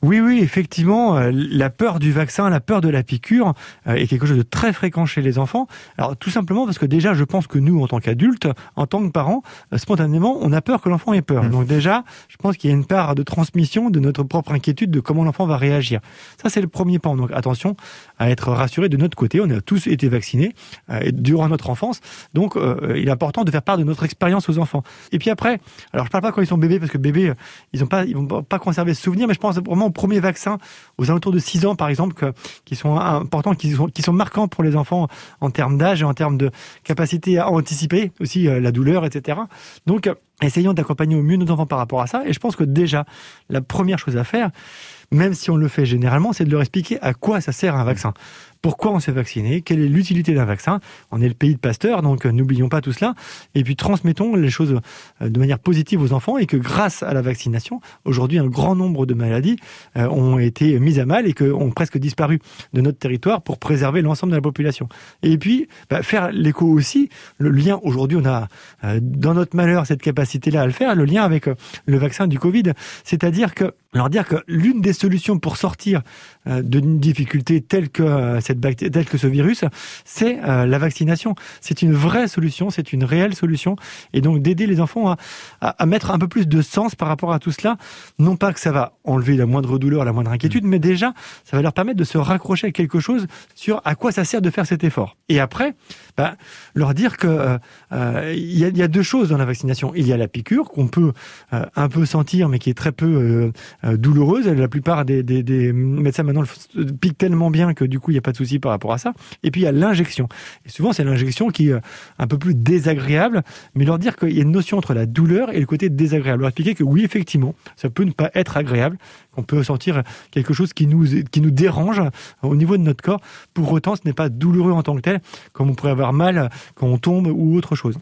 Oui, oui, effectivement, euh, la peur du vaccin, la peur de la piqûre euh, est quelque chose de très fréquent chez les enfants. Alors tout simplement parce que déjà, je pense que nous, en tant qu'adultes, en tant que parents, euh, spontanément, on a peur que l'enfant ait peur. Mmh. Donc déjà, je pense qu'il y a une part de transmission de notre propre inquiétude de comment l'enfant va réagir. Ça, c'est le premier pan. Donc attention à être rassuré de notre côté. On a tous été vaccinés euh, durant notre enfance. Donc euh, il est important de faire part de notre expérience aux enfants. Et puis après, alors je parle pas quand ils sont bébés parce que bébés, ils ont pas, ils vont pas conserver ce souvenir, mais je pense vraiment aux premiers vaccins, aux alentours de 6 ans par exemple, qui sont importants, qui sont, qui sont marquants pour les enfants en termes d'âge et en termes de capacité à anticiper aussi euh, la douleur, etc. Donc, essayons d'accompagner au mieux nos enfants par rapport à ça. Et je pense que déjà, la première chose à faire, même si on le fait généralement, c'est de leur expliquer à quoi ça sert un vaccin. Pourquoi on s'est vacciné Quelle est l'utilité d'un vaccin? On est le pays de Pasteur, donc euh, n'oublions pas tout cela. Et puis transmettons les choses euh, de manière positive aux enfants et que grâce à la vaccination, aujourd'hui, un grand nombre de maladies euh, ont été mises à mal et ont presque disparu de notre territoire pour préserver l'ensemble de la population. Et puis, bah, faire l'écho aussi, le lien, aujourd'hui, on a dans notre malheur cette capacité-là à le faire, le lien avec euh, le vaccin du Covid. C'est-à-dire que leur dire que l'une des solutions pour sortir euh, d'une difficulté telle que euh, cette bactérie, telle que ce virus, c'est la vaccination. C'est une vraie solution, c'est une réelle solution, et donc d'aider les enfants à, à, à mettre un peu plus de sens par rapport à tout cela. Non pas que ça va enlever la moindre douleur, la moindre inquiétude, mais déjà ça va leur permettre de se raccrocher à quelque chose sur à quoi ça sert de faire cet effort. Et après, bah, leur dire que euh, euh, y, a, y a deux choses dans la vaccination. Il y a la piqûre qu'on peut euh, un peu sentir, mais qui est très peu euh, euh, douloureuse. La plupart des, des, des médecins maintenant piquent tellement bien que du coup il n'y a pas de souci par rapport à ça. Et puis il y a l'injection. Et souvent c'est l'injection qui est euh, un peu plus désagréable, mais leur dire qu'il y a une notion entre la douleur et le côté désagréable. Leur expliquer que oui effectivement ça peut ne pas être agréable, qu'on peut sentir quelque chose qui nous qui nous dérange au niveau de notre corps. Pour autant ce n'est pas douloureux en tant que tel, comme on pourrait avoir mal quand on tombe ou autre chose.